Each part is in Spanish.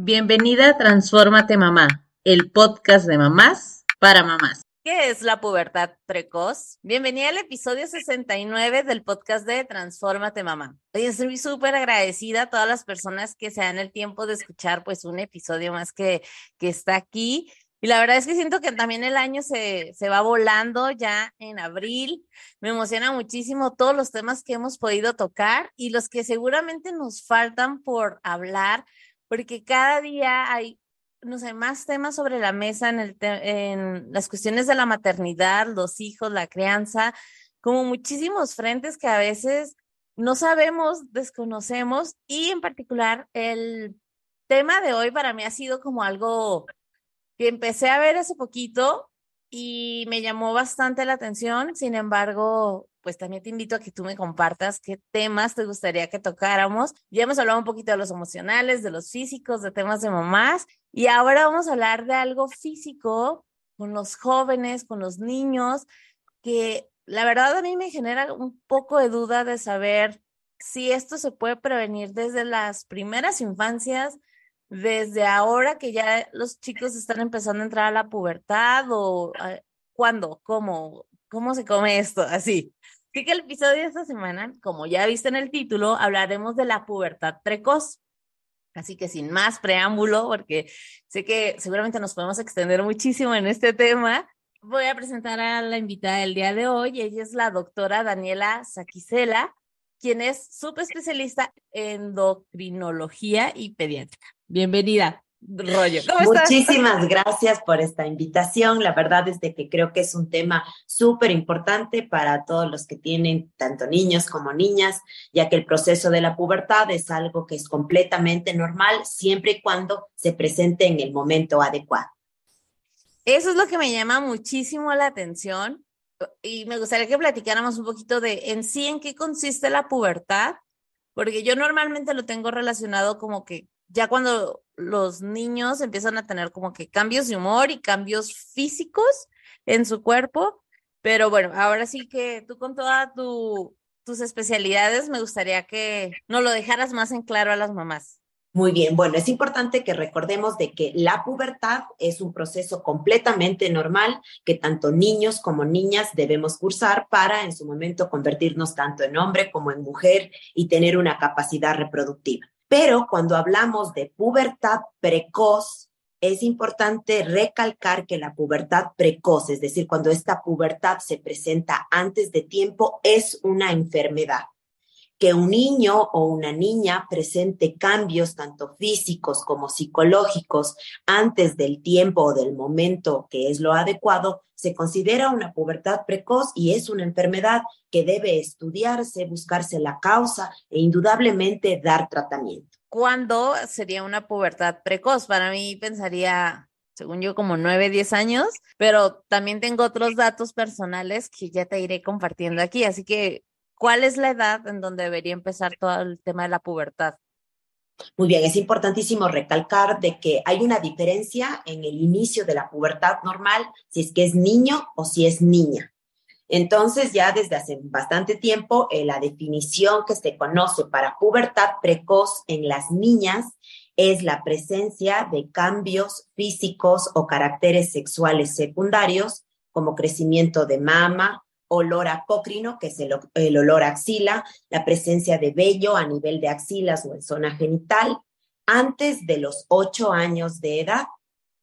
Bienvenida a Transfórmate Mamá, el podcast de mamás para mamás. ¿Qué es la pubertad precoz? Bienvenida al episodio 69 del podcast de Transfórmate Mamá. Hoy estoy súper agradecida a todas las personas que se dan el tiempo de escuchar pues un episodio más que, que está aquí. Y la verdad es que siento que también el año se, se va volando ya en abril. Me emociona muchísimo todos los temas que hemos podido tocar y los que seguramente nos faltan por hablar porque cada día hay, no sé, más temas sobre la mesa en, el en las cuestiones de la maternidad, los hijos, la crianza, como muchísimos frentes que a veces no sabemos, desconocemos y en particular el tema de hoy para mí ha sido como algo que empecé a ver hace poquito y me llamó bastante la atención. Sin embargo, pues también te invito a que tú me compartas qué temas te gustaría que tocáramos. Ya hemos hablado un poquito de los emocionales, de los físicos, de temas de mamás y ahora vamos a hablar de algo físico con los jóvenes, con los niños, que la verdad a mí me genera un poco de duda de saber si esto se puede prevenir desde las primeras infancias, desde ahora que ya los chicos están empezando a entrar a la pubertad o eh, cuándo, cómo, cómo se come esto, así. Así que el episodio de esta semana, como ya viste en el título, hablaremos de la pubertad precoz. Así que sin más preámbulo, porque sé que seguramente nos podemos extender muchísimo en este tema, voy a presentar a la invitada del día de hoy. Ella es la doctora Daniela Saquicela, quien es subespecialista en endocrinología y pediátrica. Bienvenida. Rollo. Muchísimas gracias por esta invitación. La verdad es de que creo que es un tema súper importante para todos los que tienen tanto niños como niñas, ya que el proceso de la pubertad es algo que es completamente normal siempre y cuando se presente en el momento adecuado. Eso es lo que me llama muchísimo la atención y me gustaría que platicáramos un poquito de en sí en qué consiste la pubertad, porque yo normalmente lo tengo relacionado como que ya cuando los niños empiezan a tener como que cambios de humor y cambios físicos en su cuerpo, pero bueno, ahora sí que tú con todas tu, tus especialidades me gustaría que nos lo dejaras más en claro a las mamás. Muy bien, bueno, es importante que recordemos de que la pubertad es un proceso completamente normal que tanto niños como niñas debemos cursar para en su momento convertirnos tanto en hombre como en mujer y tener una capacidad reproductiva. Pero cuando hablamos de pubertad precoz, es importante recalcar que la pubertad precoz, es decir, cuando esta pubertad se presenta antes de tiempo, es una enfermedad que un niño o una niña presente cambios tanto físicos como psicológicos antes del tiempo o del momento que es lo adecuado, se considera una pubertad precoz y es una enfermedad que debe estudiarse, buscarse la causa e indudablemente dar tratamiento. ¿Cuándo sería una pubertad precoz? Para mí pensaría según yo, como nueve, diez años, pero también tengo otros datos personales que ya te iré compartiendo aquí. Así que ¿Cuál es la edad en donde debería empezar todo el tema de la pubertad? Muy bien, es importantísimo recalcar de que hay una diferencia en el inicio de la pubertad normal, si es que es niño o si es niña. Entonces, ya desde hace bastante tiempo, eh, la definición que se conoce para pubertad precoz en las niñas es la presencia de cambios físicos o caracteres sexuales secundarios, como crecimiento de mama, olor apócrino, que es el, olor axila, la presencia de vello a nivel de axilas o en zona genital, antes de los ocho años de edad,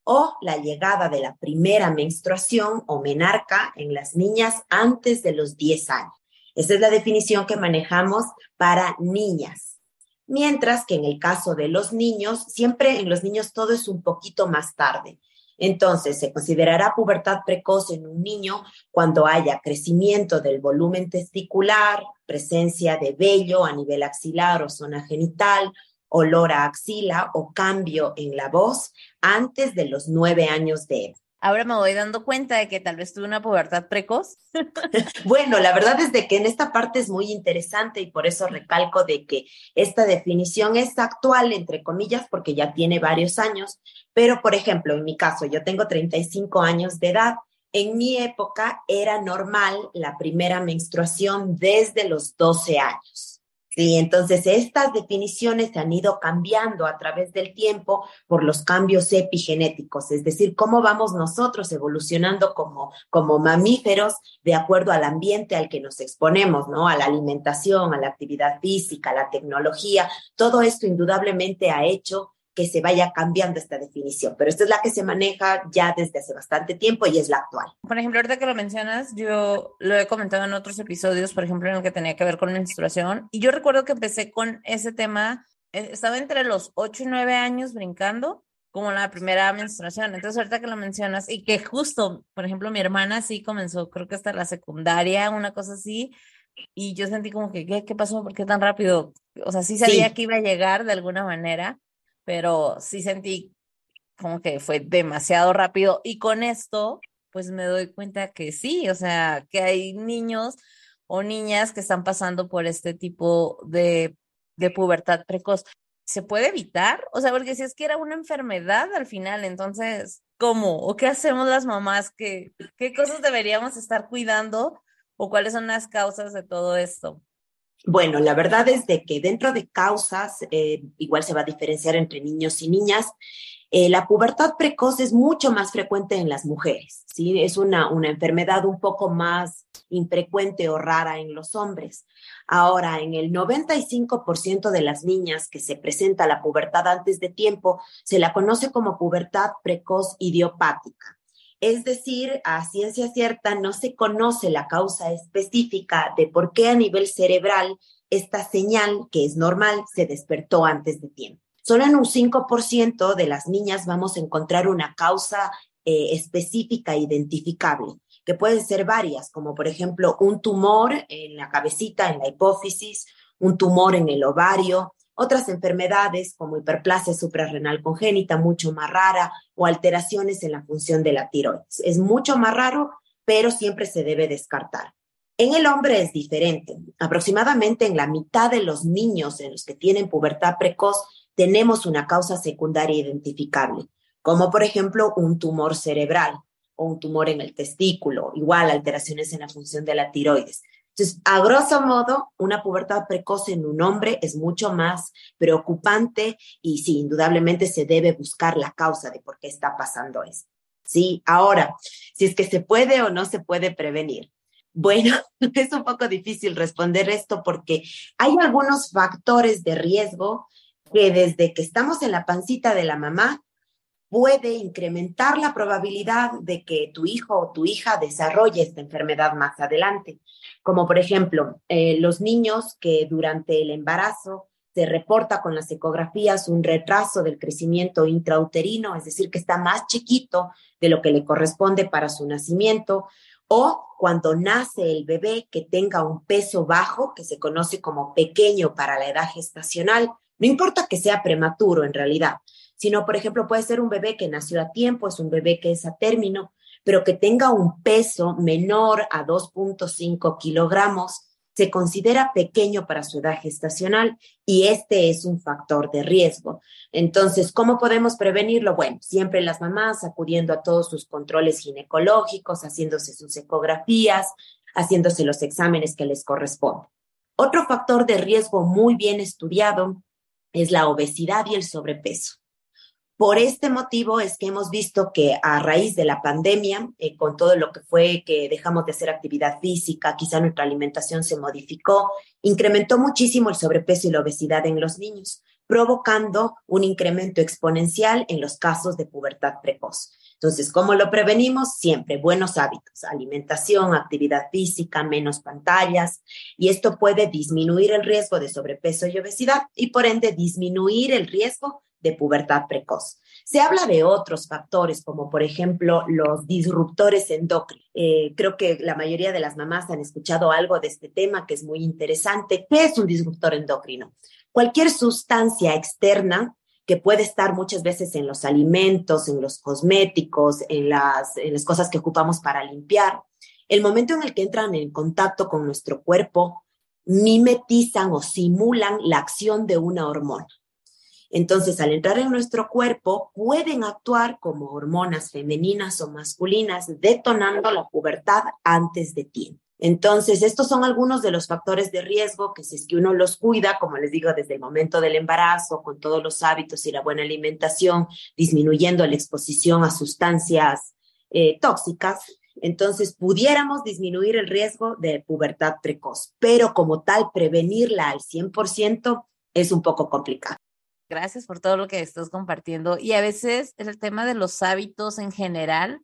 o la llegada de la primera menstruación o menarca en las niñas antes de los 10 años. Esa es la definición que manejamos para niñas. Mientras que en el caso de los niños, siempre en los niños todo es un poquito más tarde. Entonces, se considerará pubertad precoz en un niño cuando haya crecimiento del volumen testicular, presencia de vello a nivel axilar o zona genital, olor a axila o cambio en la voz antes de los nueve años de edad. Ahora me voy dando cuenta de que tal vez tuve una pubertad precoz. bueno, la verdad es de que en esta parte es muy interesante y por eso recalco de que esta definición es actual, entre comillas, porque ya tiene varios años. Pero, por ejemplo, en mi caso, yo tengo 35 años de edad. En mi época era normal la primera menstruación desde los 12 años. Sí, entonces estas definiciones se han ido cambiando a través del tiempo por los cambios epigenéticos, es decir, cómo vamos nosotros evolucionando como, como mamíferos de acuerdo al ambiente al que nos exponemos, ¿no? A la alimentación, a la actividad física, a la tecnología. Todo esto indudablemente ha hecho que se vaya cambiando esta definición, pero esta es la que se maneja ya desde hace bastante tiempo y es la actual. Por ejemplo, ahorita que lo mencionas, yo lo he comentado en otros episodios, por ejemplo, en el que tenía que ver con menstruación, y yo recuerdo que empecé con ese tema, eh, estaba entre los 8 y 9 años brincando, como la primera menstruación. Entonces, ahorita que lo mencionas, y que justo, por ejemplo, mi hermana sí comenzó, creo que hasta la secundaria, una cosa así, y yo sentí como que, ¿qué, qué pasó? ¿Por qué tan rápido? O sea, sí sabía que iba a llegar de alguna manera, pero sí sentí como que fue demasiado rápido y con esto pues me doy cuenta que sí, o sea, que hay niños o niñas que están pasando por este tipo de, de pubertad precoz. ¿Se puede evitar? O sea, porque si es que era una enfermedad al final, entonces, ¿cómo? ¿O qué hacemos las mamás? ¿Qué, qué cosas deberíamos estar cuidando? ¿O cuáles son las causas de todo esto? Bueno, la verdad es de que dentro de causas, eh, igual se va a diferenciar entre niños y niñas. Eh, la pubertad precoz es mucho más frecuente en las mujeres, ¿sí? Es una, una enfermedad un poco más infrecuente o rara en los hombres. Ahora, en el 95% de las niñas que se presenta la pubertad antes de tiempo, se la conoce como pubertad precoz idiopática. Es decir, a ciencia cierta no se conoce la causa específica de por qué a nivel cerebral esta señal, que es normal, se despertó antes de tiempo. Solo en un 5% de las niñas vamos a encontrar una causa eh, específica identificable, que pueden ser varias, como por ejemplo un tumor en la cabecita, en la hipófisis, un tumor en el ovario, otras enfermedades como hiperplasia suprarrenal congénita, mucho más rara, o alteraciones en la función de la tiroides. Es mucho más raro, pero siempre se debe descartar. En el hombre es diferente. Aproximadamente en la mitad de los niños en los que tienen pubertad precoz tenemos una causa secundaria identificable, como por ejemplo un tumor cerebral o un tumor en el testículo, igual alteraciones en la función de la tiroides. Entonces, a grosso modo, una pubertad precoz en un hombre es mucho más preocupante y sí, indudablemente se debe buscar la causa de por qué está pasando esto. Sí, ahora, si es que se puede o no se puede prevenir. Bueno, es un poco difícil responder esto porque hay algunos factores de riesgo que desde que estamos en la pancita de la mamá puede incrementar la probabilidad de que tu hijo o tu hija desarrolle esta enfermedad más adelante. Como por ejemplo, eh, los niños que durante el embarazo se reporta con las ecografías un retraso del crecimiento intrauterino, es decir, que está más chiquito de lo que le corresponde para su nacimiento, o cuando nace el bebé que tenga un peso bajo, que se conoce como pequeño para la edad gestacional, no importa que sea prematuro en realidad, sino, por ejemplo, puede ser un bebé que nació a tiempo, es un bebé que es a término, pero que tenga un peso menor a 2.5 kilogramos, se considera pequeño para su edad gestacional y este es un factor de riesgo. Entonces, ¿cómo podemos prevenirlo? Bueno, siempre las mamás acudiendo a todos sus controles ginecológicos, haciéndose sus ecografías, haciéndose los exámenes que les corresponden. Otro factor de riesgo muy bien estudiado es la obesidad y el sobrepeso. Por este motivo es que hemos visto que a raíz de la pandemia, eh, con todo lo que fue que dejamos de hacer actividad física, quizá nuestra alimentación se modificó, incrementó muchísimo el sobrepeso y la obesidad en los niños, provocando un incremento exponencial en los casos de pubertad precoz. Entonces, ¿cómo lo prevenimos? Siempre buenos hábitos, alimentación, actividad física, menos pantallas, y esto puede disminuir el riesgo de sobrepeso y obesidad y por ende disminuir el riesgo de pubertad precoz. Se habla de otros factores, como por ejemplo los disruptores endocrinos. Eh, creo que la mayoría de las mamás han escuchado algo de este tema que es muy interesante. ¿Qué es un disruptor endocrino? Cualquier sustancia externa que puede estar muchas veces en los alimentos, en los cosméticos, en las, en las cosas que ocupamos para limpiar. El momento en el que entran en contacto con nuestro cuerpo, mimetizan o simulan la acción de una hormona. Entonces, al entrar en nuestro cuerpo, pueden actuar como hormonas femeninas o masculinas, detonando la pubertad antes de tiempo. Entonces, estos son algunos de los factores de riesgo que si es que uno los cuida, como les digo, desde el momento del embarazo, con todos los hábitos y la buena alimentación, disminuyendo la exposición a sustancias eh, tóxicas, entonces pudiéramos disminuir el riesgo de pubertad precoz, pero como tal, prevenirla al 100% es un poco complicado. Gracias por todo lo que estás compartiendo. Y a veces el tema de los hábitos en general,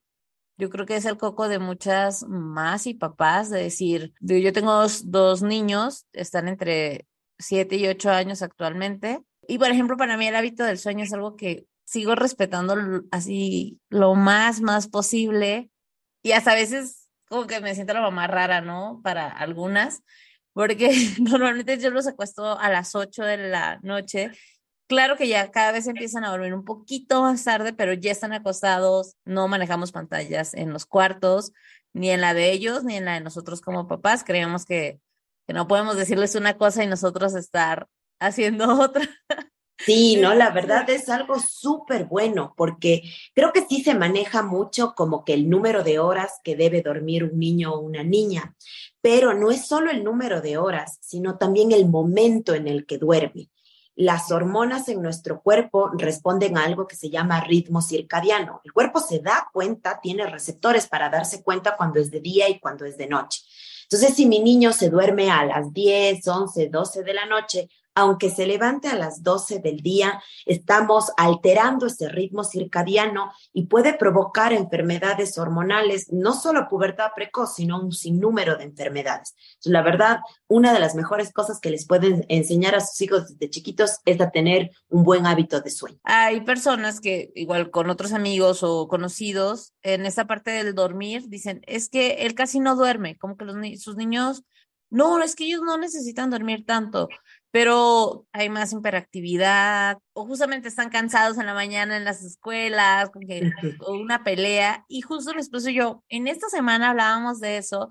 yo creo que es el coco de muchas más y papás, de decir, yo tengo dos niños, están entre 7 y 8 años actualmente. Y por ejemplo, para mí el hábito del sueño es algo que sigo respetando así lo más, más posible. Y hasta a veces como que me siento la mamá rara, ¿no? Para algunas, porque normalmente yo los acuesto a las 8 de la noche. Claro que ya cada vez empiezan a dormir un poquito más tarde, pero ya están acostados, no manejamos pantallas en los cuartos, ni en la de ellos, ni en la de nosotros como papás. Creemos que, que no podemos decirles una cosa y nosotros estar haciendo otra. Sí, no, la verdad es algo súper bueno porque creo que sí se maneja mucho como que el número de horas que debe dormir un niño o una niña, pero no es solo el número de horas, sino también el momento en el que duerme. Las hormonas en nuestro cuerpo responden a algo que se llama ritmo circadiano. El cuerpo se da cuenta, tiene receptores para darse cuenta cuando es de día y cuando es de noche. Entonces, si mi niño se duerme a las 10, 11, 12 de la noche, aunque se levante a las 12 del día, estamos alterando ese ritmo circadiano y puede provocar enfermedades hormonales, no solo pubertad precoz, sino un sinnúmero de enfermedades. La verdad, una de las mejores cosas que les pueden enseñar a sus hijos desde chiquitos es a tener un buen hábito de sueño. Hay personas que, igual con otros amigos o conocidos, en esta parte del dormir, dicen, es que él casi no duerme, como que los, sus niños no, es que ellos no necesitan dormir tanto pero hay más hiperactividad o justamente están cansados en la mañana en las escuelas, o una pelea. Y justo y yo, en esta semana hablábamos de eso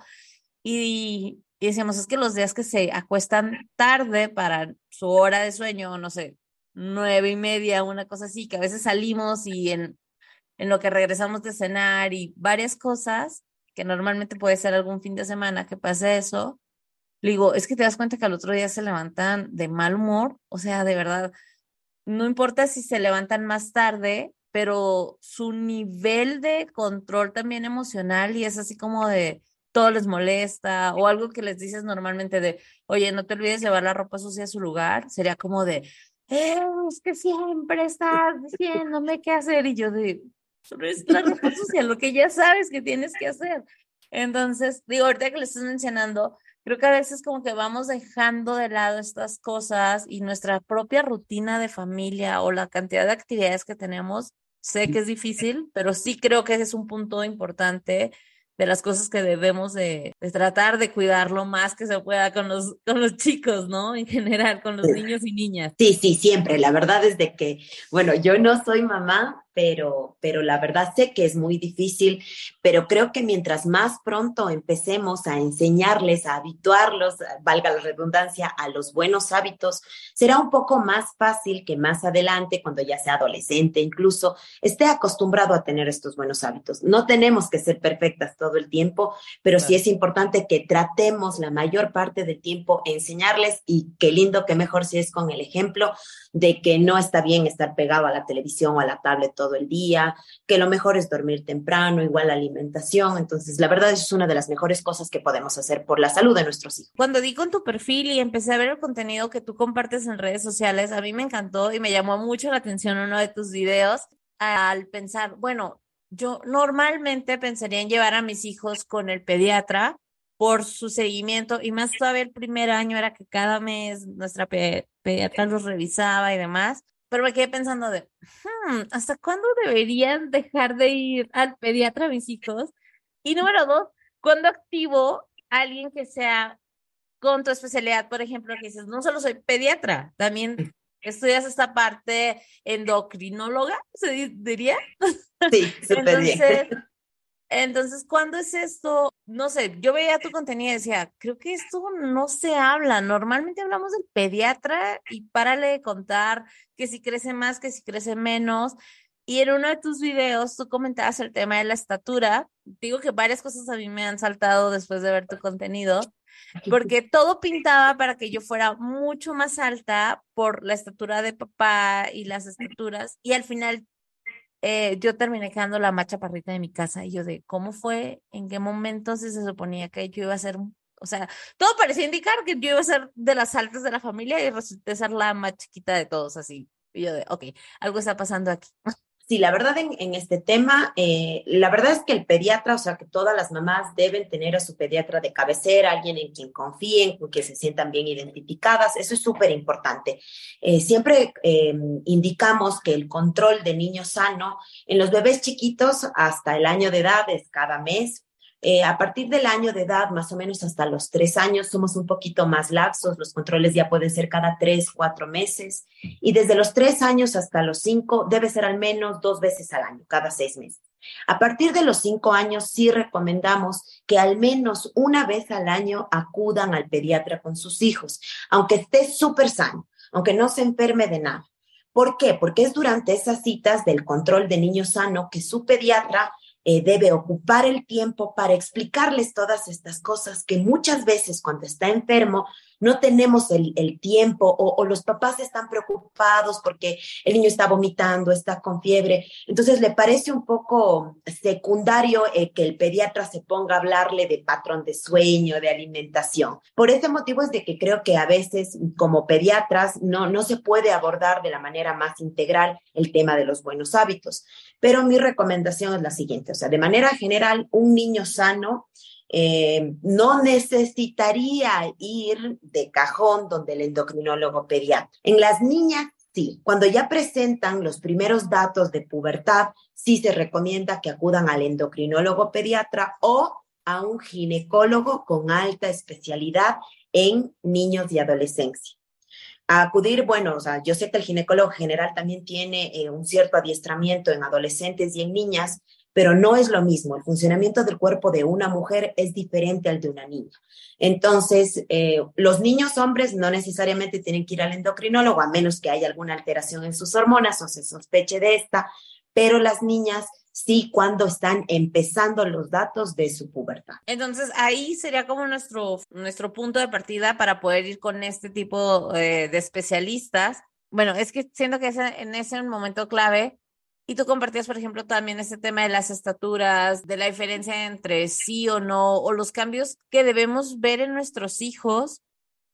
y, y, decíamos, es que los días que se acuestan tarde para su hora de sueño, no sé, nueve y media, una cosa así, que a veces salimos y en, en lo que regresamos de cenar y varias cosas, que normalmente puede ser algún fin de semana que pase eso, le digo, es que te das cuenta que al otro día se levantan de mal humor, o sea, de verdad, no importa si se levantan más tarde, pero su nivel de control también emocional y es así como de todo les molesta o algo que les dices normalmente de, oye, no te olvides llevar la ropa sucia a su lugar, sería como de, eh, es que siempre estás diciéndome qué hacer y yo de, es la ropa sucia, lo que ya sabes que tienes que hacer. Entonces, digo, ahorita que le estás mencionando, creo que a veces como que vamos dejando de lado estas cosas y nuestra propia rutina de familia o la cantidad de actividades que tenemos, sé que es difícil, pero sí creo que ese es un punto importante de las cosas que debemos de, tratar de cuidar lo más que se pueda con los, con los chicos, ¿no? En general, con los niños y niñas. Sí, sí, siempre. La verdad es de que, bueno, yo no soy mamá, pero, pero la verdad sé que es muy difícil, pero creo que mientras más pronto empecemos a enseñarles, a habituarlos, valga la redundancia, a los buenos hábitos, será un poco más fácil que más adelante, cuando ya sea adolescente incluso, esté acostumbrado a tener estos buenos hábitos. No tenemos que ser perfectas todo el tiempo, pero sí es importante que tratemos la mayor parte del tiempo enseñarles y qué lindo, qué mejor si es con el ejemplo de que no está bien estar pegado a la televisión o a la tablet todo el día, que lo mejor es dormir temprano, igual la alimentación. Entonces, la verdad es una de las mejores cosas que podemos hacer por la salud de nuestros hijos. Cuando di con tu perfil y empecé a ver el contenido que tú compartes en redes sociales, a mí me encantó y me llamó mucho la atención uno de tus videos al pensar, bueno, yo normalmente pensaría en llevar a mis hijos con el pediatra por su seguimiento y más todavía el primer año era que cada mes nuestra pediatra los revisaba y demás, pero me quedé pensando de, hmm, ¿hasta cuándo deberían dejar de ir al pediatra mis hijos? Y número dos, ¿cuándo activo a alguien que sea con tu especialidad, por ejemplo, que dices, no solo soy pediatra, también estudias esta parte endocrinóloga, se diría. Sí, súper bien. Entonces, ¿cuándo es esto? No sé, yo veía tu contenido y decía, creo que esto no se habla. Normalmente hablamos del pediatra y párale de contar que si crece más, que si crece menos. Y en uno de tus videos tú comentabas el tema de la estatura. Digo que varias cosas a mí me han saltado después de ver tu contenido, porque todo pintaba para que yo fuera mucho más alta por la estatura de papá y las estaturas. Y al final eh, yo terminé quedando la macha parrita de mi casa y yo de cómo fue, en qué momento se suponía que yo iba a ser, o sea, todo parecía indicar que yo iba a ser de las altas de la familia y resulté ser la más chiquita de todos así. Y yo de, ok, algo está pasando aquí. Sí, la verdad en, este tema, eh, la verdad es que el pediatra, o sea, que todas las mamás deben tener a su pediatra de cabecera, alguien en quien confíen, con que se sientan bien identificadas, eso es súper importante. Eh, siempre eh, indicamos que el control de niño sano en los bebés chiquitos hasta el año de edad es cada mes, eh, a partir del año de edad, más o menos hasta los tres años, somos un poquito más laxos, los controles ya pueden ser cada tres, cuatro meses, y desde los tres años hasta los cinco debe ser al menos dos veces al año, cada seis meses. A partir de los cinco años, sí recomendamos que al menos una vez al año acudan al pediatra con sus hijos, aunque esté súper sano, aunque no se enferme de nada. ¿Por qué? Porque es durante esas citas del control de niño sano que su pediatra eh, debe ocupar el tiempo para explicarles todas estas cosas que muchas veces cuando está enfermo no tenemos el, tiempo o, los papás están preocupados porque el niño está vomitando, está con fiebre. Entonces le parece un poco secundario eh, que el pediatra se ponga a hablarle de patrón de sueño, de alimentación. Por ese motivo es de que creo que a veces como pediatras no, no se puede abordar de la manera más integral el tema de los buenos hábitos. Pero mi recomendación es la siguiente, o sea, de manera general, un niño sano eh, no necesitaría ir de cajón donde el endocrinólogo pediatra. En las niñas, sí, cuando ya presentan los primeros datos de pubertad, sí se recomienda que acudan al endocrinólogo pediatra o a un ginecólogo con alta especialidad en niños y adolescencia. A acudir, bueno, o sea, yo sé que el ginecólogo general también tiene eh, un cierto adiestramiento en adolescentes y en niñas, pero no es lo mismo. El funcionamiento del cuerpo de una mujer es diferente al de una niña. Entonces, eh, los niños hombres no necesariamente tienen que ir al endocrinólogo, a menos que haya alguna alteración en sus hormonas o se sospeche de esta, pero las niñas sí cuando están empezando los datos de su pubertad. Entonces, ahí sería como nuestro, nuestro punto de partida para poder ir con este tipo eh, de especialistas. Bueno, es que siento que en ese momento clave y tú compartías, por ejemplo, también este tema de las estaturas, de la diferencia entre sí o no, o los cambios que debemos ver en nuestros hijos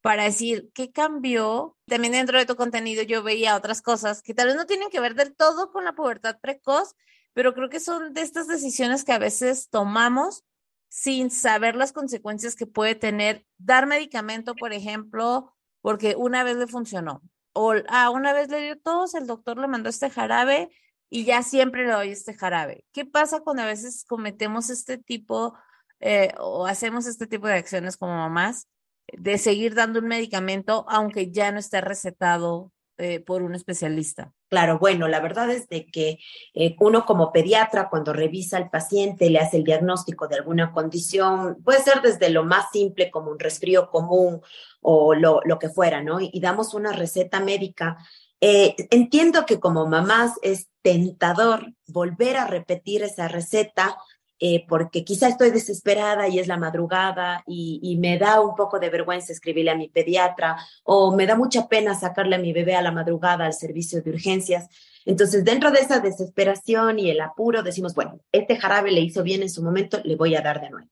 para decir qué cambió. También dentro de tu contenido yo veía otras cosas que tal vez no tienen que ver del todo con la pubertad precoz, pero creo que son de estas decisiones que a veces tomamos sin saber las consecuencias que puede tener dar medicamento, por ejemplo, porque una vez le funcionó. O ah, una vez le dio tos, el doctor le mandó este jarabe y ya siempre le doy este jarabe. ¿Qué pasa cuando a veces cometemos este tipo eh, o hacemos este tipo de acciones como mamás de seguir dando un medicamento aunque ya no esté recetado eh, por un especialista? Claro, bueno, la verdad es de que eh, uno como pediatra cuando revisa al paciente, le hace el diagnóstico de alguna condición, puede ser desde lo más simple como un resfrío común o lo, lo que fuera, ¿no? y damos una receta médica eh, entiendo que como mamás es tentador volver a repetir esa receta eh, porque quizá estoy desesperada y es la madrugada y, me da un poco de vergüenza escribirle a mi pediatra o me da mucha pena sacarle a mi bebé a la madrugada al servicio de urgencias. Entonces, dentro de esa desesperación y el apuro, decimos, bueno, este jarabe le hizo bien en su momento, le voy a dar de nuevo.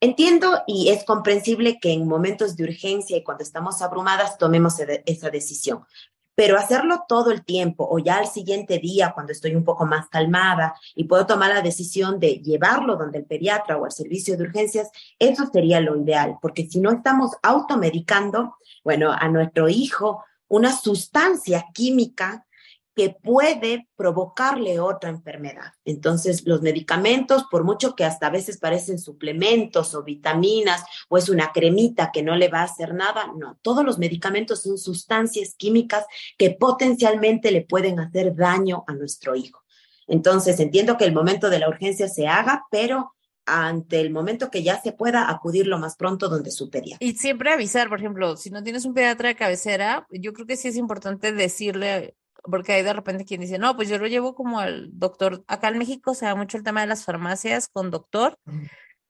Entiendo y es comprensible que en momentos de urgencia y cuando estamos abrumadas tomemos esa decisión, pero hacerlo todo el tiempo o ya al siguiente día cuando estoy un poco más calmada y puedo tomar la decisión de llevarlo donde el pediatra o al servicio de urgencias, eso sería lo ideal, porque si no estamos automedicando, bueno, a nuestro hijo una sustancia química que puede provocarle otra enfermedad. Entonces, los medicamentos, por mucho que hasta a veces parecen suplementos o vitaminas o es una cremita que no le va a hacer nada, no, todos los medicamentos son sustancias químicas que potencialmente le pueden hacer daño a nuestro hijo. Entonces, entiendo que el momento de la urgencia se haga, pero ante el momento que ya se pueda acudir lo más pronto donde su pediatra. Y siempre avisar, por ejemplo, si no tienes un pediatra de cabecera, yo creo que sí es importante decirle porque hay de repente quien dice, no, pues yo lo llevo como al doctor. Acá en México se da mucho el tema de las farmacias con doctor.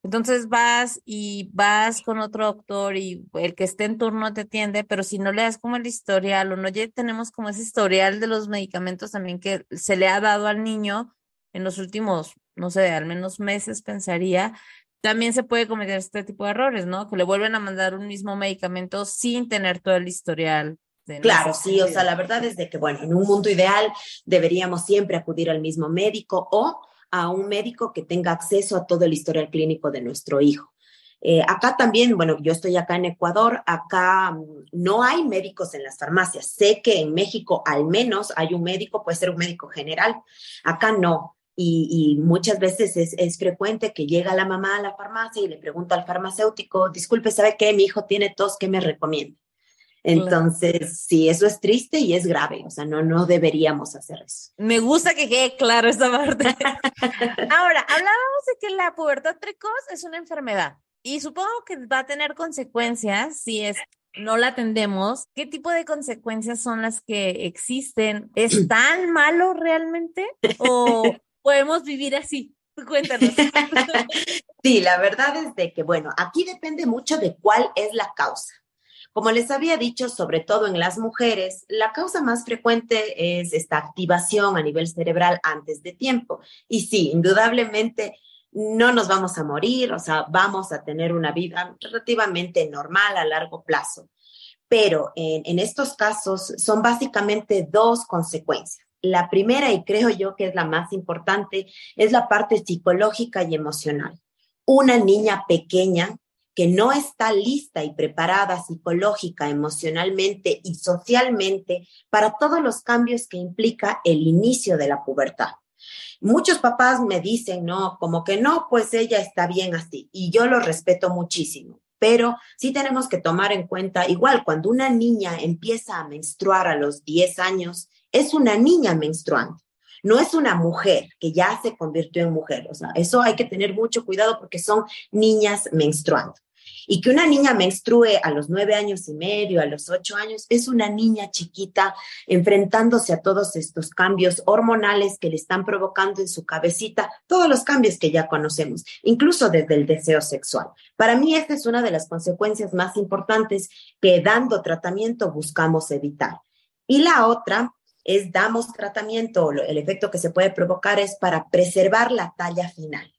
Entonces vas y vas con otro doctor y el que esté en turno te atiende, pero si no le das como el historial o no ya tenemos como ese historial de los medicamentos también que se le ha dado al niño en los últimos, no sé, al menos meses, pensaría, también se puede cometer este tipo de errores, ¿no? Que le vuelven a mandar un mismo medicamento sin tener todo el historial Claro, sí, o sea, la verdad es de que, bueno, en un mundo ideal deberíamos siempre acudir al mismo médico o a un médico que tenga acceso a todo el historial clínico de nuestro hijo. Eh, acá también, bueno, yo estoy acá en Ecuador, acá mm, no hay médicos en las farmacias. Sé que en México al menos hay un médico, puede ser un médico general, acá no. Y, muchas veces es, es, frecuente que llega la mamá a la farmacia y le pregunta al farmacéutico, disculpe, ¿sabe qué? Mi hijo tiene tos, ¿qué me recomienda? Entonces, sí, eso es triste y es grave, o sea, no, no deberíamos hacer eso. Me gusta que quede claro esta parte. Ahora, hablábamos de que la pubertad precoz es una enfermedad y supongo que va a tener consecuencias si es no la atendemos. ¿Qué tipo de consecuencias son las que existen? ¿Es tan malo realmente o podemos vivir así? Cuéntanos. Sí, la verdad es de que, bueno, aquí depende mucho de cuál es la causa. Como les había dicho, sobre todo en las mujeres, la causa más frecuente es esta activación a nivel cerebral antes de tiempo. Y sí, indudablemente no nos vamos a morir, o sea, vamos a tener una vida relativamente normal a largo plazo. Pero en, en estos casos son básicamente dos consecuencias. La primera, y creo yo que es la más importante, es la parte psicológica y emocional. Una niña pequeña que no está lista y preparada psicológica, emocionalmente y socialmente para todos los cambios que implica el inicio de la pubertad. Muchos papás me dicen, no, como que no, pues ella está bien así y yo lo respeto muchísimo. Pero sí tenemos que tomar en cuenta, igual cuando una niña empieza a menstruar a los 10 años, es una niña menstruando no es una mujer que ya se convirtió en mujer. O sea, eso hay que tener mucho cuidado porque son niñas menstruando. Y que una niña menstrue a los nueve años y medio, a los ocho años, es una niña chiquita enfrentándose a todos estos cambios hormonales que le están provocando en su cabecita, todos los cambios que ya conocemos, incluso desde el deseo sexual. Para mí, esta es una de las consecuencias más importantes que dando tratamiento buscamos evitar. Y la otra es damos tratamiento, el efecto que se puede provocar es para preservar la talla final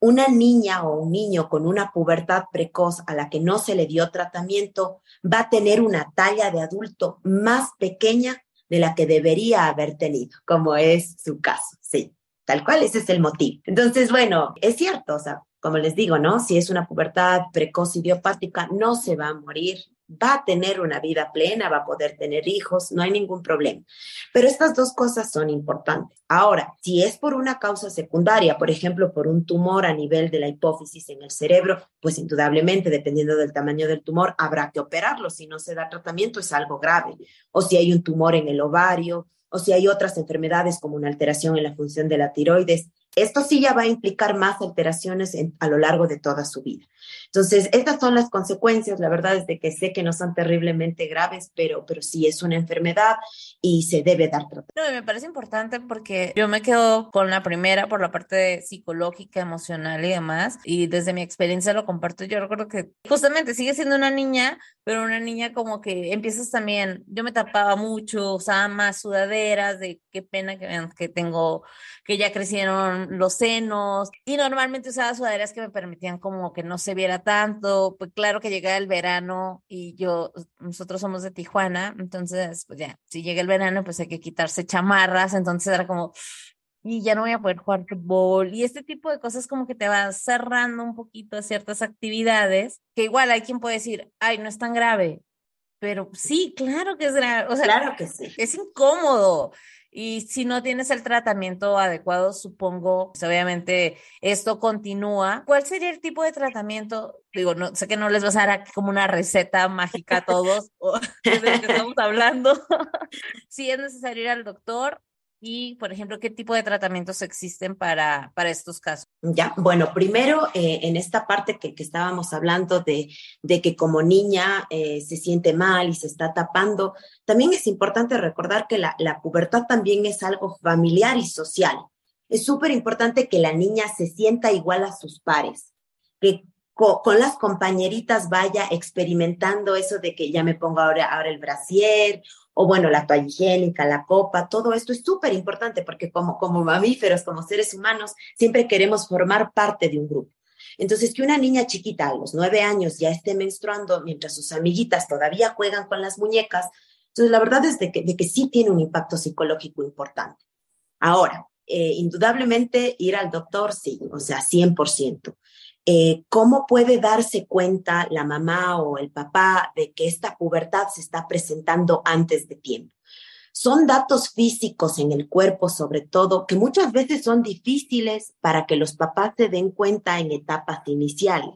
una niña o un niño con una pubertad precoz a la que no se le dio tratamiento va a tener una talla de adulto más pequeña de la que debería haber tenido, como es su caso, sí, tal cual, ese es el motivo. Entonces, bueno, es cierto, o sea, como les digo, ¿no? Si es una pubertad precoz idiopática, no se va a morir, va a tener una vida plena, va a poder tener hijos, no hay ningún problema. Pero estas dos cosas son importantes. Ahora, si es por una causa secundaria, por ejemplo, por un tumor a nivel de la hipófisis en el cerebro, pues indudablemente, dependiendo del tamaño del tumor, habrá que operarlo. Si no se da tratamiento, es algo grave. O si hay un tumor en el ovario, o si hay otras enfermedades como una alteración en la función de la tiroides, esto sí ya va a implicar más alteraciones a lo largo de toda su vida. Entonces, estas son las consecuencias. La verdad es de que sé que no son terriblemente graves, pero, pero sí es una enfermedad y se debe dar tratamiento. Me parece importante porque yo me quedo con la primera por la parte psicológica, emocional y demás. Y desde mi experiencia lo comparto. Yo recuerdo que justamente sigue siendo una niña, pero una niña como que empiezas también. Yo me tapaba mucho, usaba más sudaderas de qué pena que que tengo, que ya crecieron los senos. Y normalmente usaba sudaderas que me permitían como que no se viera tanto, pues claro que llega el verano y yo, nosotros somos de Tijuana, entonces, pues ya, si llega el verano, pues hay que quitarse chamarras, entonces era como, y ya no voy a poder jugar fútbol, y este tipo de cosas como que te va cerrando un poquito a ciertas actividades, que igual hay quien puede decir, ay, no es tan grave, pero sí, claro que es grave, o sea, claro que sí. Es incómodo. Y si no tienes el tratamiento adecuado, supongo, pues obviamente esto continúa. ¿Cuál sería el tipo de tratamiento? Digo, no sé que no les vas a dar como una receta mágica a todos de lo que estamos hablando. si es necesario ir al doctor, y, por ejemplo, qué tipo de tratamientos existen para, para estos casos. Ya, bueno, primero eh, en esta parte que, que, estábamos hablando de, de que como niña eh, se siente mal y se está tapando, también es importante recordar que la, la pubertad también es algo familiar y social. Es súper importante que la niña se sienta igual a sus pares, que con, las compañeritas vaya experimentando eso de que ya me pongo ahora, ahora el brasier o bueno, la toalla higiénica, la copa, todo esto es súper importante porque como, como mamíferos, como seres humanos, siempre queremos formar parte de un grupo. Entonces, que una niña chiquita a los nueve años ya esté menstruando mientras sus amiguitas todavía juegan con las muñecas, entonces la verdad es de que, de que sí tiene un impacto psicológico importante. Ahora, eh, indudablemente ir al doctor, sí, o sea, 100%. Eh, cómo puede darse cuenta la mamá o el papá de que esta pubertad se está presentando antes de tiempo. Son datos físicos en el cuerpo, sobre todo, que muchas veces son difíciles para que los papás se den cuenta en etapas iniciales.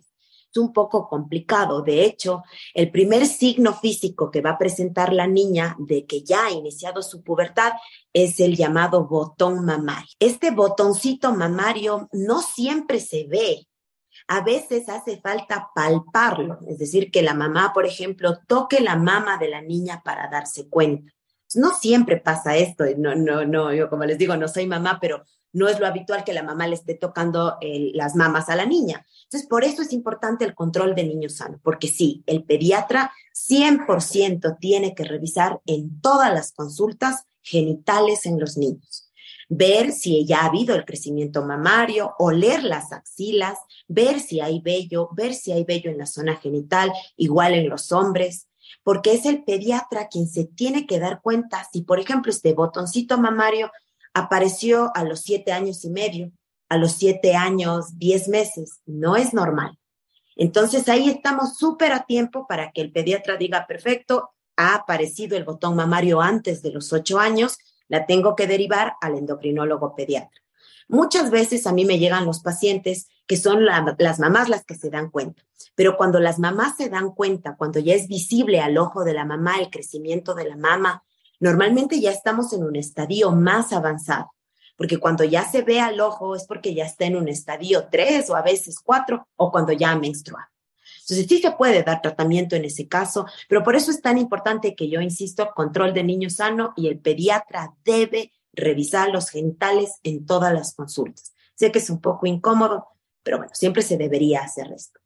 Es un poco complicado. De hecho, el primer signo físico que va a presentar la niña de que ya ha iniciado su pubertad es el llamado botón mamario. Este botoncito mamario no siempre se ve, a veces hace falta palparlo, es decir, que la mamá, por ejemplo, toque la mama de la niña para darse cuenta. No siempre pasa esto, no, no, no, yo como les digo, no soy mamá, pero no es lo habitual que la mamá le esté tocando las mamas a la niña. Entonces, por eso es importante el control de niño sano, porque sí, el pediatra 100% tiene que revisar en todas las consultas genitales en los niños ver si ya ha habido el crecimiento mamario, oler las axilas, ver si hay vello, ver si hay vello en la zona genital, igual en los hombres, porque es el pediatra quien se tiene que dar cuenta si, por ejemplo, este botoncito mamario apareció a los siete años y medio, a los siete años, diez meses, no es normal. Entonces ahí estamos súper a tiempo para que el pediatra diga, perfecto, ha aparecido el botón mamario antes de los ocho años, la tengo que derivar al endocrinólogo pediatra. Muchas veces a mí me llegan los pacientes que son las mamás las que se dan cuenta, pero cuando las mamás se dan cuenta, cuando ya es visible al ojo de la mamá el crecimiento de la mama, normalmente ya estamos en un estadio más avanzado, porque cuando ya se ve al ojo es porque ya está en un estadio 3 o a veces 4 o cuando ya menstrua. Entonces sí se puede dar tratamiento en ese caso, pero por eso es tan importante que yo insisto, control de niño sano y el pediatra debe revisar los genitales en todas las consultas. Sé que es un poco incómodo, pero bueno, siempre se debería hacer esto.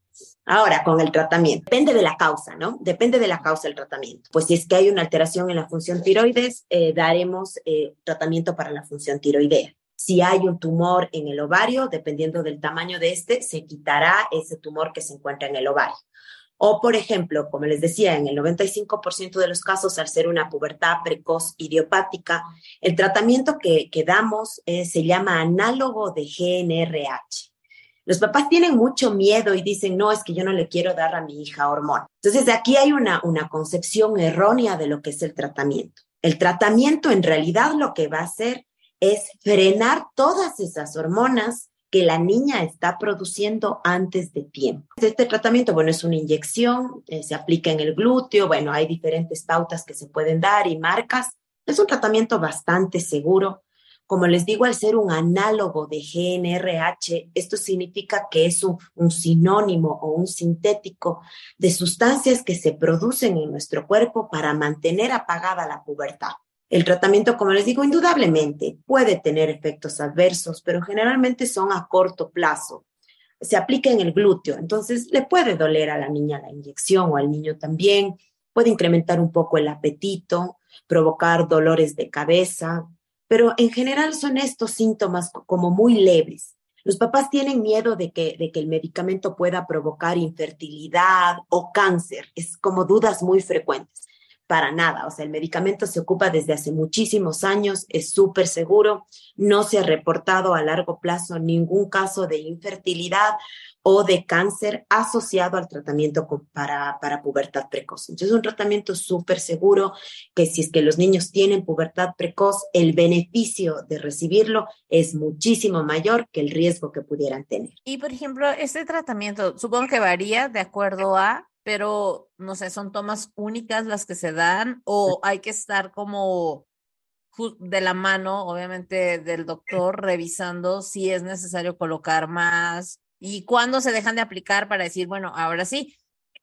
Ahora, con el tratamiento. Depende de la causa, ¿no? Depende de la causa del tratamiento. Pues si es que hay una alteración en la función tiroides, eh, daremos eh, tratamiento para la función tiroidea. Si hay un tumor en el ovario, dependiendo del tamaño de este, se quitará ese tumor que se encuentra en el ovario. O, por ejemplo, como les decía, en el 95% de los casos, al ser una pubertad precoz idiopática, el tratamiento que, damos eh, se llama análogo de GNRH. Los papás tienen mucho miedo y dicen, no, es que yo no le quiero dar a mi hija hormona. Entonces, aquí hay una, una concepción errónea de lo que es el tratamiento. El tratamiento en realidad lo que va a hacer es frenar todas esas hormonas que la niña está produciendo antes de tiempo. Este tratamiento, bueno, es una inyección, eh, se aplica en el glúteo, bueno, hay diferentes pautas que se pueden dar y marcas. Es un tratamiento bastante seguro. Como les digo, al ser un análogo de GNRH, esto significa que es un, un sinónimo o un sintético de sustancias que se producen en nuestro cuerpo para mantener apagada la pubertad. El tratamiento, como les digo, indudablemente puede tener efectos adversos, pero generalmente son a corto plazo. Se aplica en el glúteo, entonces le puede doler a la niña la inyección o al niño también, puede incrementar un poco el apetito, provocar dolores de cabeza, pero en general son estos síntomas como muy leves. Los papás tienen miedo de que, de que el medicamento pueda provocar infertilidad o cáncer, es como dudas muy frecuentes para nada. O sea, el medicamento se ocupa desde hace muchísimos años, es súper seguro, no se ha reportado a largo plazo ningún caso de infertilidad o de cáncer asociado al tratamiento para, para pubertad precoz. Entonces, es un tratamiento súper seguro que si es que los niños tienen pubertad precoz, el beneficio de recibirlo es muchísimo mayor que el riesgo que pudieran tener. Y, por ejemplo, este tratamiento, supongo que varía de acuerdo a pero no sé, son tomas únicas las que se dan o hay que estar como de la mano, obviamente, del doctor, revisando si es necesario colocar más y cuándo se dejan de aplicar para decir, bueno, ahora sí,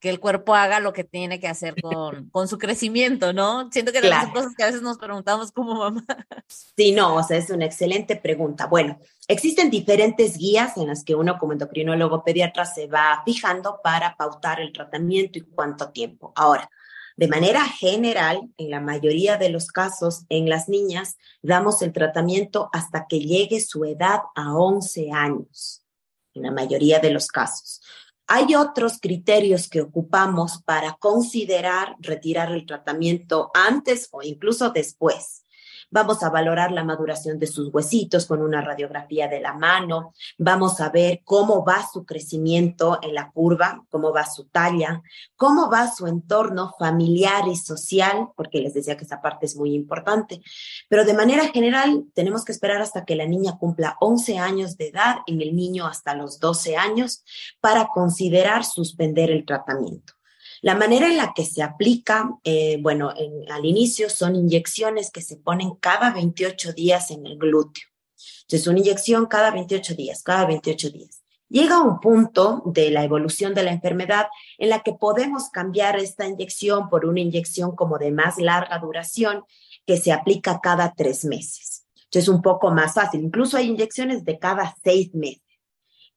que el cuerpo haga lo que tiene que hacer con, con su crecimiento, ¿no? Siento que claro. son cosas que a veces nos preguntamos como mamá. Sí, no, o sea, es una excelente pregunta. Bueno, existen diferentes guías en las que uno como endocrinólogo pediatra se va fijando para pautar el tratamiento y cuánto tiempo. Ahora, de manera general, en la mayoría de los casos, en las niñas, damos el tratamiento hasta que llegue su edad a 11 años, en la mayoría de los casos. Hay otros criterios que ocupamos para considerar retirar el tratamiento antes o incluso después. Vamos a valorar la maduración de sus huesitos con una radiografía de la mano. Vamos a ver cómo va su crecimiento en la curva, cómo va su talla, cómo va su entorno familiar y social, porque les decía que esa parte es muy importante. Pero de manera general, tenemos que esperar hasta que la niña cumpla 11 años de edad, en el niño hasta los 12 años, para considerar suspender el tratamiento. La manera en la que se aplica, eh, bueno, al inicio son inyecciones que se ponen cada 28 días en el glúteo. Entonces, una inyección cada 28 días, cada 28 días. Llega un punto de la evolución de la enfermedad en la que podemos cambiar esta inyección por una inyección como de más larga duración que se aplica cada tres meses. Entonces, es un poco más fácil. Incluso hay inyecciones de cada seis meses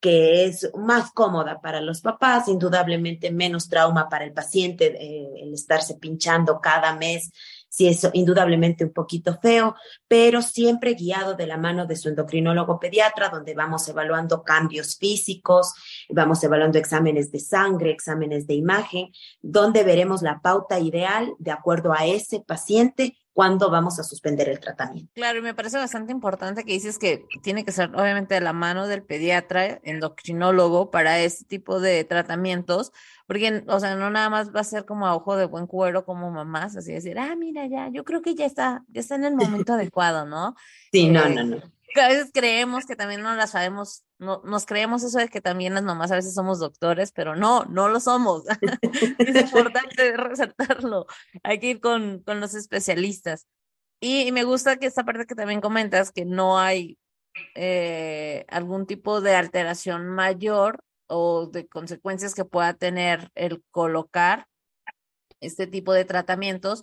que es más cómoda para los papás, indudablemente menos trauma para el paciente, eh, el estarse pinchando cada mes, si es indudablemente un poquito feo, pero siempre guiado de la mano de su endocrinólogo pediatra, donde vamos evaluando cambios físicos, vamos evaluando exámenes de sangre, exámenes de imagen, donde veremos la pauta ideal de acuerdo a ese paciente cuándo vamos a suspender el tratamiento. Claro, y me parece bastante importante que dices que tiene que ser obviamente de la mano del pediatra, endocrinólogo, para este tipo de tratamientos, porque, o sea, no nada más va a ser como a ojo de buen cuero como mamás, así decir, ah, mira, ya, yo creo que ya está, ya está en el momento adecuado, ¿no? Sí, no, eh, no, no a veces creemos que también no la sabemos, no, nos creemos eso de que también las mamás a veces somos doctores, pero no, no lo somos. es importante resaltarlo. Hay que ir con, con los especialistas. Y, me gusta que esta parte que también comentas, que no hay eh, algún tipo de alteración mayor o de consecuencias que pueda tener el colocar este tipo de tratamientos,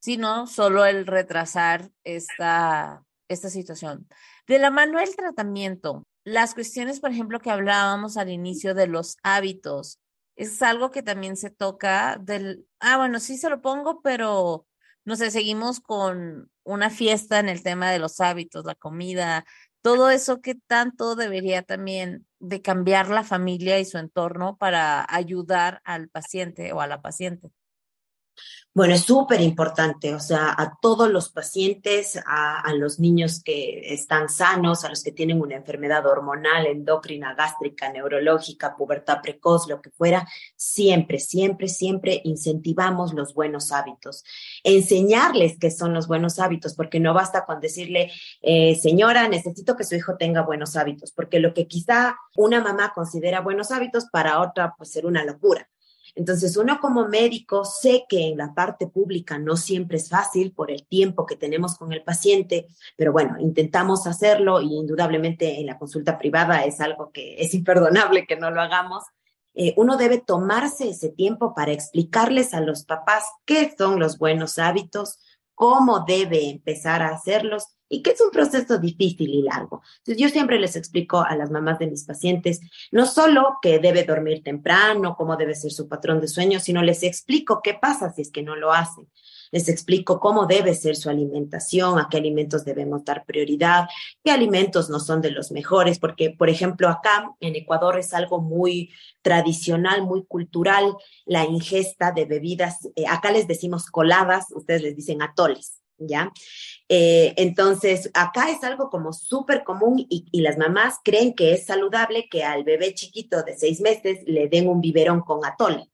sino solo el retrasar esta, esta situación. De la mano del tratamiento, las cuestiones, por ejemplo, que hablábamos al inicio de los hábitos, es algo que también se toca del, ah, bueno, sí se lo pongo, pero no sé, seguimos con una fiesta en el tema de los hábitos, la comida, todo eso que tanto debería también de cambiar la familia y su entorno para ayudar al paciente o a la paciente. Bueno, es súper importante, o sea, a todos los pacientes, a, los niños que están sanos, a los que tienen una enfermedad hormonal, endocrina, gástrica, neurológica, pubertad precoz, lo que fuera, siempre, siempre, siempre incentivamos los buenos hábitos. Enseñarles qué son los buenos hábitos, porque no basta con decirle, eh, señora, necesito que su hijo tenga buenos hábitos, porque lo que quizá una mamá considera buenos hábitos, para otra pues ser una locura. Entonces, uno como médico sé que en la parte pública no siempre es fácil por el tiempo que tenemos con el paciente, pero bueno, intentamos hacerlo y indudablemente en la consulta privada es algo que es imperdonable que no lo hagamos. Eh, uno debe tomarse ese tiempo para explicarles a los papás qué son los buenos hábitos, cómo debe empezar a hacerlos y que es un proceso difícil y largo. Yo siempre les explico a las mamás de mis pacientes, no solo que debe dormir temprano, cómo debe ser su patrón de sueño, sino les explico qué pasa si es que no lo hacen. Les explico cómo debe ser su alimentación, a qué alimentos debemos dar prioridad, qué alimentos no son de los mejores, porque, por ejemplo, acá en Ecuador es algo muy tradicional, muy cultural, la ingesta de bebidas, eh, acá les decimos coladas, ustedes les dicen atoles. ¿Ya? Eh, entonces, acá es algo como súper común y, las mamás creen que es saludable que al bebé chiquito de seis meses le den un biberón con atole.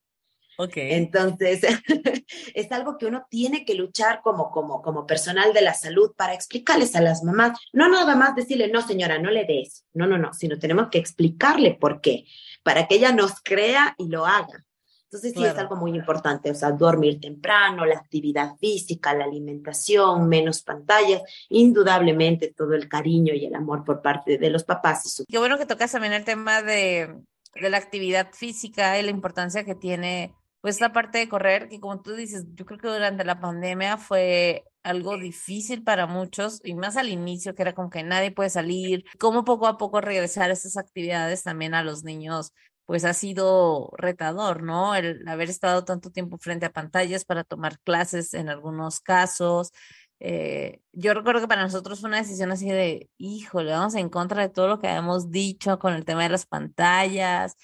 Ok. Entonces, es algo que uno tiene que luchar como, como, como personal de la salud para explicarles a las mamás, no nada más decirle, no señora, no le des, no, no, no, sino tenemos que explicarle por qué, para que ella nos crea y lo haga. Entonces sí es algo muy importante, o sea, dormir temprano, la actividad física, la alimentación, menos pantallas, indudablemente todo el cariño y el amor por parte de los papás. Y su... Qué bueno que tocas también el tema de, de la actividad física y la importancia que tiene pues la parte de correr, que como tú dices, yo creo que durante la pandemia fue algo difícil para muchos y más al inicio, que era como que nadie puede salir, cómo poco a poco regresar a esas actividades también a los niños, pues ha sido retador, ¿no? El haber estado tanto tiempo frente a pantallas para tomar clases en algunos casos. Eh, yo recuerdo que para nosotros fue una decisión así de, híjole, vamos en contra de todo lo que habíamos dicho con el tema de las pantallas.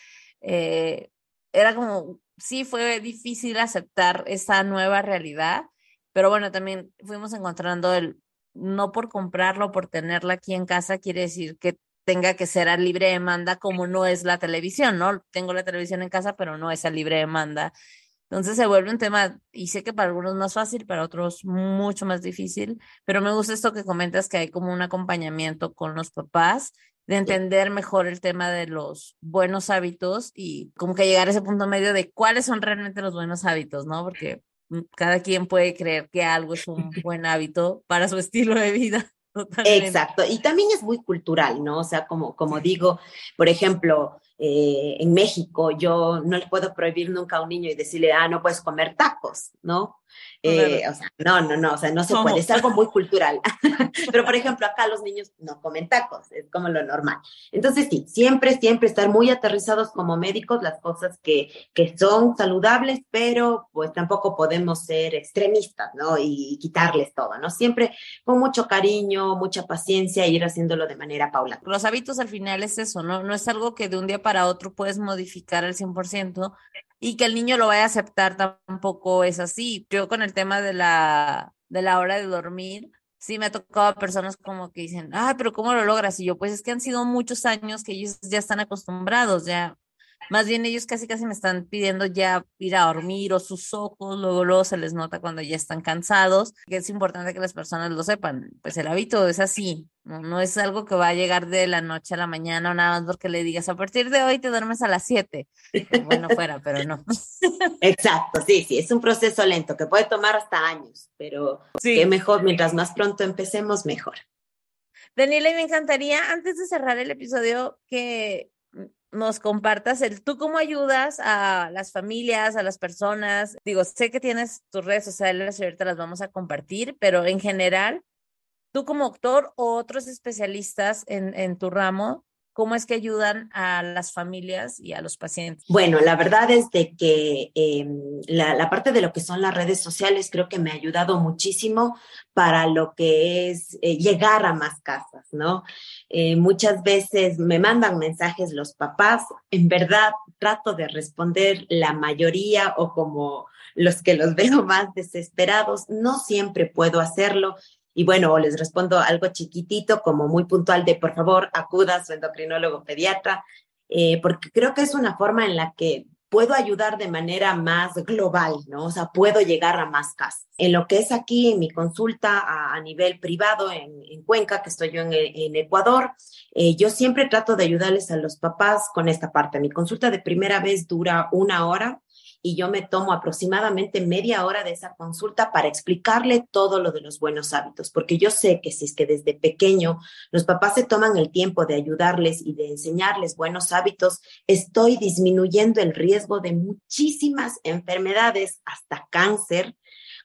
Eh, era como, sí fue difícil aceptar esa nueva realidad, pero bueno, también fuimos encontrando el, no por comprarlo, por tenerla aquí en casa, quiere decir que tenga que ser a libre demanda como no es la televisión, ¿no? Tengo la televisión en casa, pero no es a libre demanda. Entonces se vuelve un tema, y sé que para algunos más fácil, para otros mucho más difícil, pero me gusta esto que comentas, que hay como un acompañamiento con los papás de entender mejor el tema de los buenos hábitos y como que llegar a ese punto medio de cuáles son realmente los buenos hábitos, ¿no? Porque mm, cada quien puede creer que algo es un buen hábito para su estilo de vida. Totalmente. Exacto, y también es muy cultural, ¿no? O sea, como, como digo, por ejemplo, eh, en México yo no le puedo prohibir nunca a un niño y decirle, ah, no puedes comer tacos, ¿no? Eh, o sea, no, no, no, o sea, no se puede, es algo muy cultural. Pero, por ejemplo, acá los niños no comen tacos, es como lo normal. Entonces, sí, siempre, siempre estar muy aterrizados como médicos, las cosas que, que son saludables, pero pues tampoco podemos ser extremistas, ¿no? Y, quitarles todo, ¿no? Siempre con mucho cariño, mucha paciencia, ir haciéndolo de manera paulatina. Los hábitos al final es eso, ¿no? No es algo que de un día para otro puedes modificar al 100%, y que el niño lo vaya a aceptar tampoco es así. Yo con el tema de la, de la hora de dormir, sí me ha tocado a personas como que dicen, ah, pero ¿cómo lo logras? Y yo, pues es que han sido muchos años que ellos ya están acostumbrados, ya más bien ellos casi casi me están pidiendo ya ir a dormir o sus ojos, luego luego se les nota cuando ya están cansados, que es importante que las personas lo sepan. Pues el hábito es así, no, no es algo que va a llegar de la noche a la mañana o nada más porque le digas a partir de hoy te duermes a las 7. Bueno, fuera, pero no. Exacto, sí, sí, es un proceso lento que puede tomar hasta años, pero sí. mejor, mientras más pronto empecemos, mejor. Daniela, me encantaría, antes de cerrar el episodio, que nos compartas el tú cómo ayudas a las familias, a las personas. Digo, sé que tienes tus redes sociales y ahorita las vamos a compartir, pero en general, tú como doctor o otros especialistas en, en tu ramo, ¿Cómo es que ayudan a las familias y a los pacientes? Bueno, la verdad es de que em, la, parte de lo que son las redes sociales creo que me ha ayudado muchísimo para lo que es eh, llegar a más casas, ¿no? Eh, muchas veces me mandan mensajes los papás, en verdad trato de responder la mayoría o como los que los veo más desesperados, no siempre puedo hacerlo y bueno, les respondo algo chiquitito, como muy puntual de, por favor, acuda a su endocrinólogo pediatra, eh, porque creo que es una forma en la que puedo ayudar de manera más global, ¿no? O sea, puedo llegar a más casas. En lo que es aquí, en mi consulta a, nivel privado en, Cuenca, que estoy yo en, Ecuador, eh, yo siempre trato de ayudarles a los papás con esta parte. Mi consulta de primera vez dura una hora y yo me tomo aproximadamente media hora de esa consulta para explicarle todo lo de los buenos hábitos, porque yo sé que si es que desde pequeño los papás se toman el tiempo de ayudarles y de enseñarles buenos hábitos, estoy disminuyendo el riesgo de muchísimas enfermedades, hasta cáncer,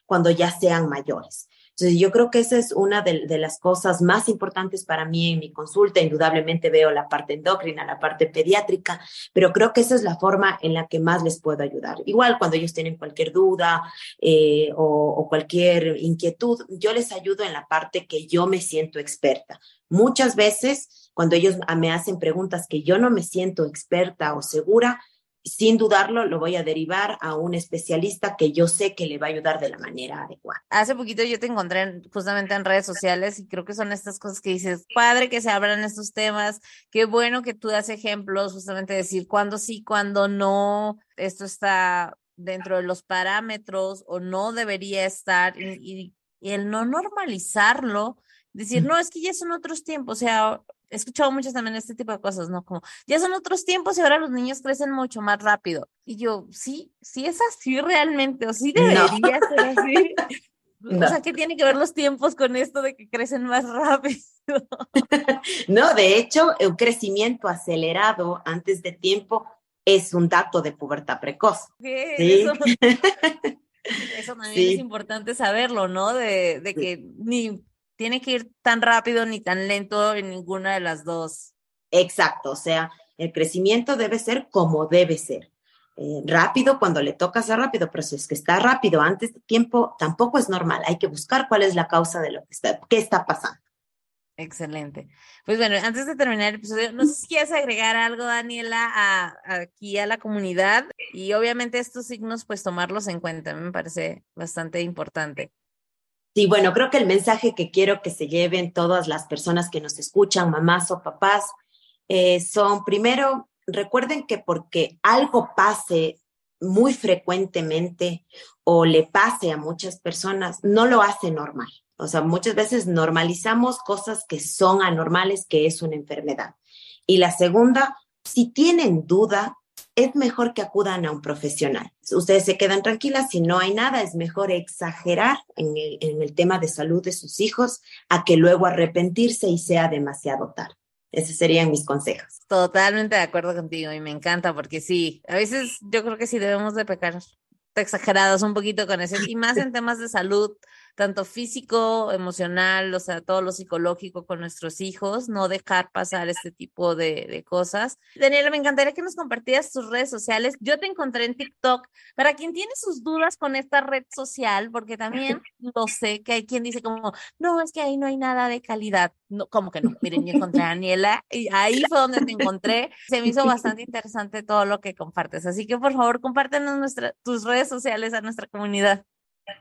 cuando ya sean mayores. Entonces, yo creo que esa es una de, las cosas más importantes para mí en mi consulta. Indudablemente veo la parte endocrina, la parte pediátrica, pero creo que esa es la forma en la que más les puedo ayudar. Igual cuando ellos tienen cualquier duda eh, o, o cualquier inquietud, yo les ayudo en la parte que yo me siento experta. Muchas veces, cuando ellos me hacen preguntas que yo no me siento experta o segura, sin dudarlo, lo voy a derivar a un especialista que yo sé que le va a ayudar de la manera adecuada. Hace poquito yo te encontré justamente en redes sociales y creo que son estas cosas que dices, padre que se abran estos temas, qué bueno que tú das ejemplos, justamente decir cuándo sí, cuándo no, esto está dentro de los parámetros o no debería estar y, y el no normalizarlo, decir, no, es que ya son otros tiempos, o sea, he escuchado muchos también este tipo de cosas, ¿no? Como, ya son otros tiempos y ahora los niños crecen mucho más rápido. Y yo, sí, sí es así realmente, o sí debería ser así. O sea, ¿qué tiene que ver los tiempos con esto de que crecen más rápido? no, de hecho, un crecimiento acelerado antes de tiempo es un dato de pubertad precoz. ¿Sí? Eso, también es importante saberlo, ¿no? De, de que ni tiene que ir tan rápido ni tan lento en ninguna de las dos. Exacto, o sea, el crecimiento debe ser como debe ser. Eh, rápido cuando le toca ser rápido, pero si es que está rápido antes de tiempo, tampoco es normal. Hay que buscar cuál es la causa de lo que está, qué está pasando. Excelente. Pues bueno, antes de terminar el episodio, no sé si quieres agregar algo, Daniela, a, aquí a la comunidad y obviamente estos signos, pues tomarlos en cuenta, me parece bastante importante. Sí, bueno, creo que el mensaje que quiero que se lleven todas las personas que nos escuchan, mamás o papás, eh, son primero, recuerden que porque algo pase muy frecuentemente o le pase a muchas personas, no lo hace normal. O sea, muchas veces normalizamos cosas que son anormales, que es una enfermedad. Y la segunda, si tienen duda, es mejor que acudan a un profesional. Ustedes se quedan tranquilas, si no hay nada, es mejor exagerar en el, tema de salud de sus hijos a que luego arrepentirse y sea demasiado tarde. Esos serían mis consejos. Totalmente de acuerdo contigo y me encanta porque sí, a veces yo creo que sí debemos de pecar exagerados un poquito con eso y más en temas de salud tanto físico, emocional, o sea, todo lo psicológico con nuestros hijos, no dejar pasar este tipo de, de cosas. Daniela, me encantaría que nos compartieras tus redes sociales. Yo te encontré en TikTok. Para quien tiene sus dudas con esta red social, porque también lo sé que hay quien dice como, no, es que ahí no hay nada de calidad. No, como que no. Miren, yo encontré a Daniela y ahí fue donde te encontré. Se me hizo bastante interesante todo lo que compartes. Así que por favor, compártenos nuestra, tus redes sociales a nuestra comunidad.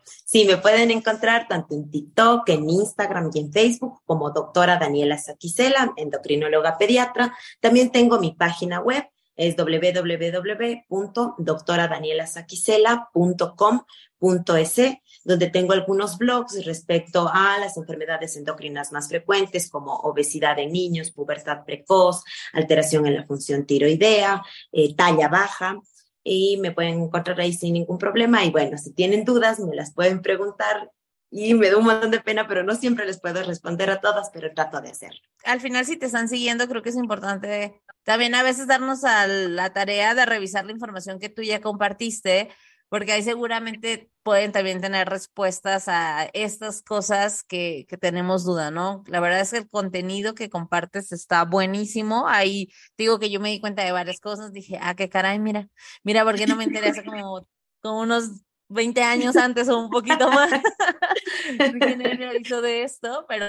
Sí, me pueden encontrar tanto en TikTok, en Instagram y en Facebook como doctora Daniela Saquicela, endocrinóloga pediatra. También tengo mi página web, es www.doctoradanielasaquicela.com.es, donde tengo algunos blogs respecto a las enfermedades endocrinas más frecuentes como obesidad en niños, pubertad precoz, alteración en la función tiroidea, eh, talla baja y me pueden encontrar ahí sin ningún problema. Y bueno, si tienen dudas, me las pueden preguntar y me da un montón de pena, pero no siempre les puedo responder a todas, pero trato de hacerlo. Al final, si te están siguiendo, creo que es importante también a veces darnos a la tarea de revisar la información que tú ya compartiste porque ahí seguramente pueden también tener respuestas a estas cosas que, que, tenemos duda, ¿no? La verdad es que el contenido que compartes está buenísimo. Ahí digo que yo me di cuenta de varias cosas, dije, ah, qué caray, mira, mira, ¿por qué no me interesa como, como unos 20 años antes o un poquito más? hizo de esto, pero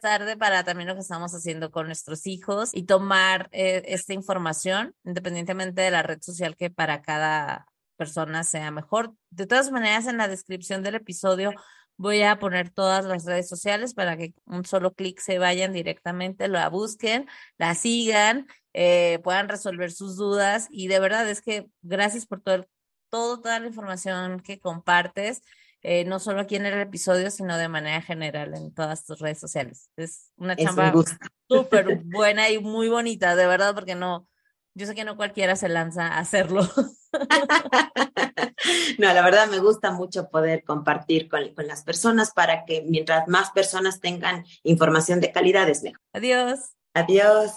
tarde para también lo que estamos haciendo con nuestros hijos y tomar eh, esta información, independientemente de la red social que para cada persona sea mejor. De todas maneras, en la descripción del episodio voy a poner todas las redes sociales para que un solo clic se vayan directamente, la busquen, la sigan, eh, puedan resolver sus dudas y de verdad es que gracias por todo, todo toda la información que compartes. Eh, no solo aquí en el episodio, sino de manera general en todas tus redes sociales. Es una chamba súper buena y muy bonita, de verdad, porque no, yo sé que no cualquiera se lanza a hacerlo. no, la verdad me gusta mucho poder compartir con, con, las personas para que mientras más personas tengan información de calidad es mejor. Adiós. Adiós.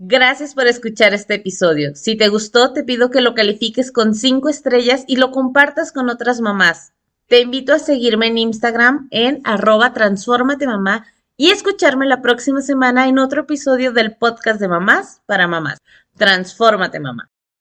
Gracias por escuchar este episodio. Si te gustó, te pido que lo califiques con cinco estrellas y lo compartas con otras mamás. Te invito a seguirme en Instagram en arroba mamá y escucharme la próxima semana en otro episodio del podcast de mamás para mamás. Transfórmate, mamá.